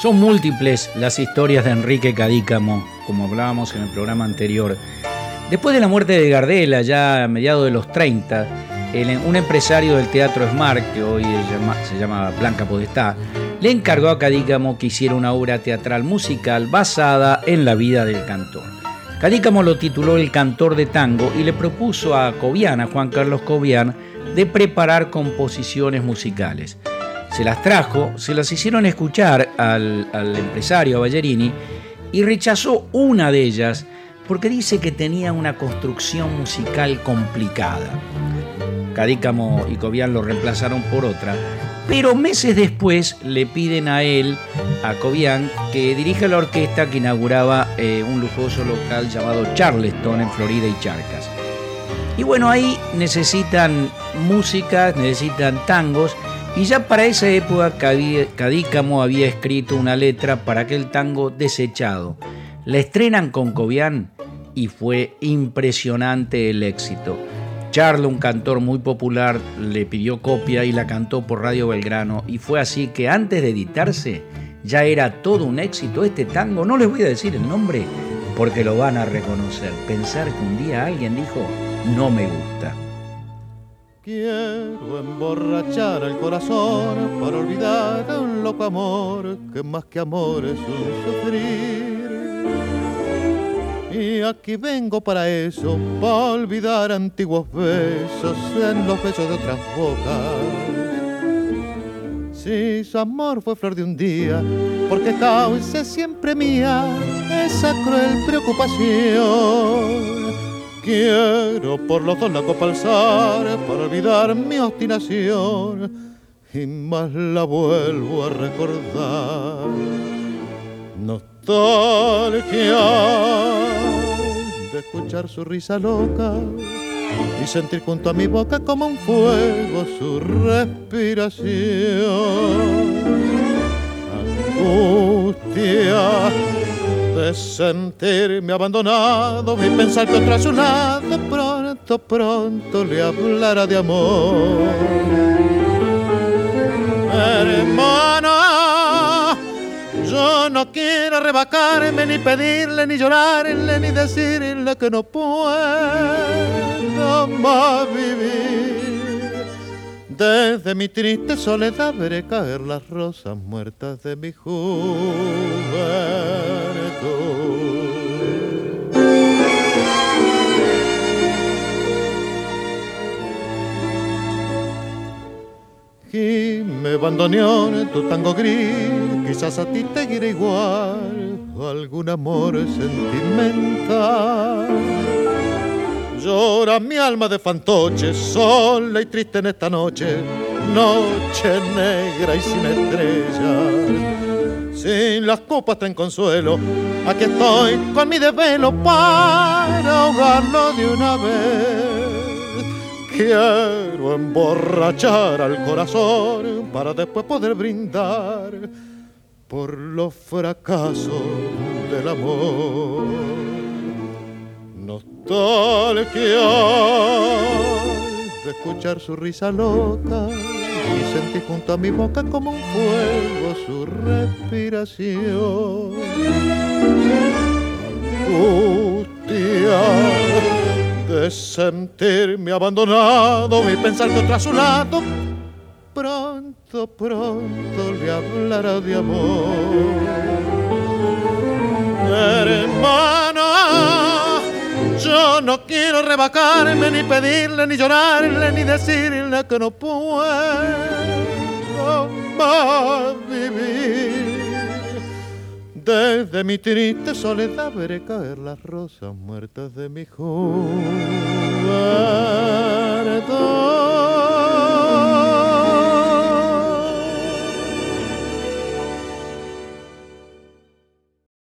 Son múltiples las historias de Enrique Cadícamo, como hablábamos en el programa anterior. Después de la muerte de Gardela, ya a mediados de los 30, un empresario del Teatro Smart, que hoy se llama Blanca Podestá, le encargó a Cadícamo que hiciera una obra teatral musical basada en la vida del cantor. Cadícamo lo tituló El cantor de tango y le propuso a Cobian, Juan Carlos Cobian, de preparar composiciones musicales. Se las trajo, se las hicieron escuchar al, empresario, a Ballerini, y rechazó una de ellas porque dice que tenía una construcción musical complicada. Cadícamo y Cobian lo reemplazaron por otra, pero meses después le piden a él, a Cobian, que dirija la orquesta que inauguraba eh, un lujoso local llamado Charleston en Florida y Charcas. Y bueno, ahí necesitan música, necesitan tangos, y ya para esa época Cadícamo había escrito una letra para aquel tango desechado. La estrenan con Cobian y fue impresionante el éxito. Charlo, un cantor muy popular, le pidió copia y la cantó por Radio Belgrano y fue así que antes de editarse ya era todo un éxito este tango. No les voy a decir el nombre porque lo van a reconocer. Pensar que un día alguien dijo, no me gusta. Quiero emborrachar el corazón para olvidar un loco amor que más que amor es un sufrir y aquí vengo para eso, para olvidar antiguos besos en los besos de otras bocas. Si su amor fue flor de un día, porque causa siempre mía esa cruel preocupación. Quiero por los dos la copa alzar para olvidar mi obstinación y más la vuelvo a recordar. Nostalgia escuchar su risa loca y sentir junto a mi boca como un fuego su respiración. Angustia de sentirme abandonado y pensar que otra su lado pronto, pronto le hablará de amor. Hermana yo no quiero rebacarme, ni pedirle, ni llorarle, ni decirle que no puedo más vivir. Desde mi triste soledad veré caer las rosas muertas de mi juventud. Y me en tu tango gris, quizás a ti te irá igual algún amor sentimental. Llora mi alma de fantoche, sola y triste en esta noche, noche negra y sin estrellas. Sin las copas ten consuelo, aquí estoy con mi desvelo para ahogarlo de una vez. Quiero emborrachar al corazón para después poder brindar por los fracasos del amor. Nostalgia de escuchar su risa loca y sentir junto a mi boca como un fuego su respiración. De sentirme abandonado y pensar que otra a su lado pronto, pronto le hablará de amor. Hermano, yo no quiero rebacarme, ni pedirle, ni llorarle, ni decirle que no puedo más vivir. Desde mi triste soledad veré caer las rosas muertas de mi juventud.